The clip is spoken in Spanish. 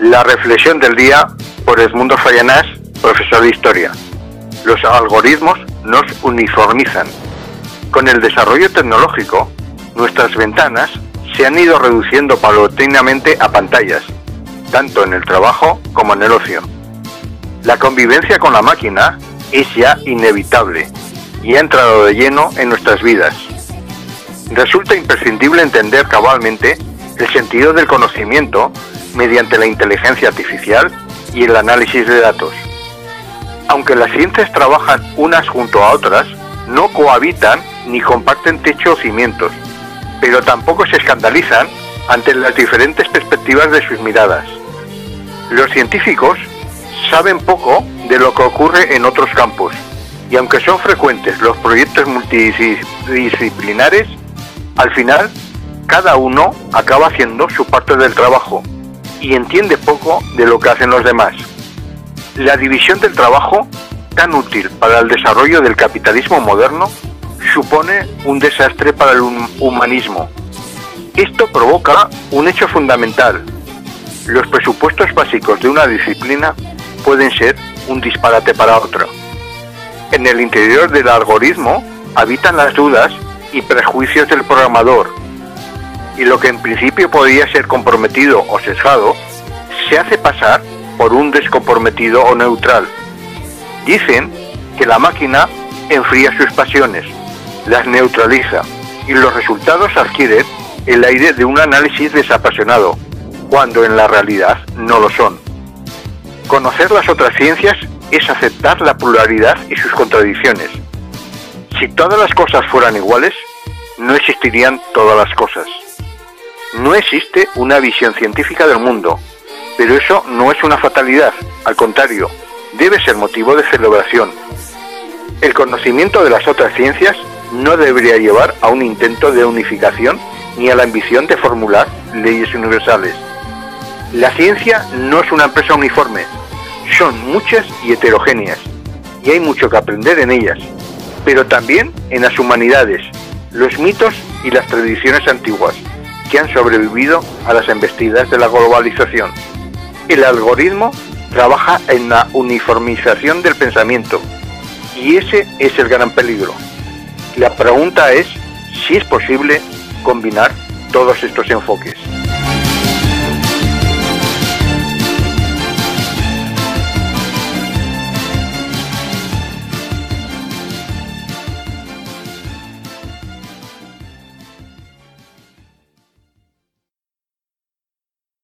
La reflexión del día por Edmundo Fallanás, profesor de historia. Los algoritmos nos uniformizan. Con el desarrollo tecnológico, nuestras ventanas se han ido reduciendo paulatinamente a pantallas, tanto en el trabajo como en el ocio. La convivencia con la máquina es ya inevitable y ha entrado de lleno en nuestras vidas. Resulta imprescindible entender cabalmente el sentido del conocimiento mediante la inteligencia artificial y el análisis de datos. Aunque las ciencias trabajan unas junto a otras, no cohabitan ni comparten techo o cimientos, pero tampoco se escandalizan ante las diferentes perspectivas de sus miradas. Los científicos saben poco de lo que ocurre en otros campos, y aunque son frecuentes los proyectos multidisciplinares, al final cada uno acaba haciendo su parte del trabajo y entiende poco de lo que hacen los demás. La división del trabajo, tan útil para el desarrollo del capitalismo moderno, supone un desastre para el humanismo. Esto provoca un hecho fundamental. Los presupuestos básicos de una disciplina pueden ser un disparate para otra. En el interior del algoritmo habitan las dudas y prejuicios del programador, y lo que en principio podría ser comprometido o sesgado, se hace pasar por un descomprometido o neutral. Dicen que la máquina enfría sus pasiones, las neutraliza y los resultados adquieren el aire de un análisis desapasionado, cuando en la realidad no lo son. Conocer las otras ciencias es aceptar la pluralidad y sus contradicciones. Si todas las cosas fueran iguales, no existirían todas las cosas. Existe una visión científica del mundo, pero eso no es una fatalidad, al contrario, debe ser motivo de celebración. El conocimiento de las otras ciencias no debería llevar a un intento de unificación ni a la ambición de formular leyes universales. La ciencia no es una empresa uniforme, son muchas y heterogéneas, y hay mucho que aprender en ellas, pero también en las humanidades, los mitos y las tradiciones antiguas que han sobrevivido a las embestidas de la globalización. El algoritmo trabaja en la uniformización del pensamiento y ese es el gran peligro. La pregunta es si es posible combinar todos estos enfoques.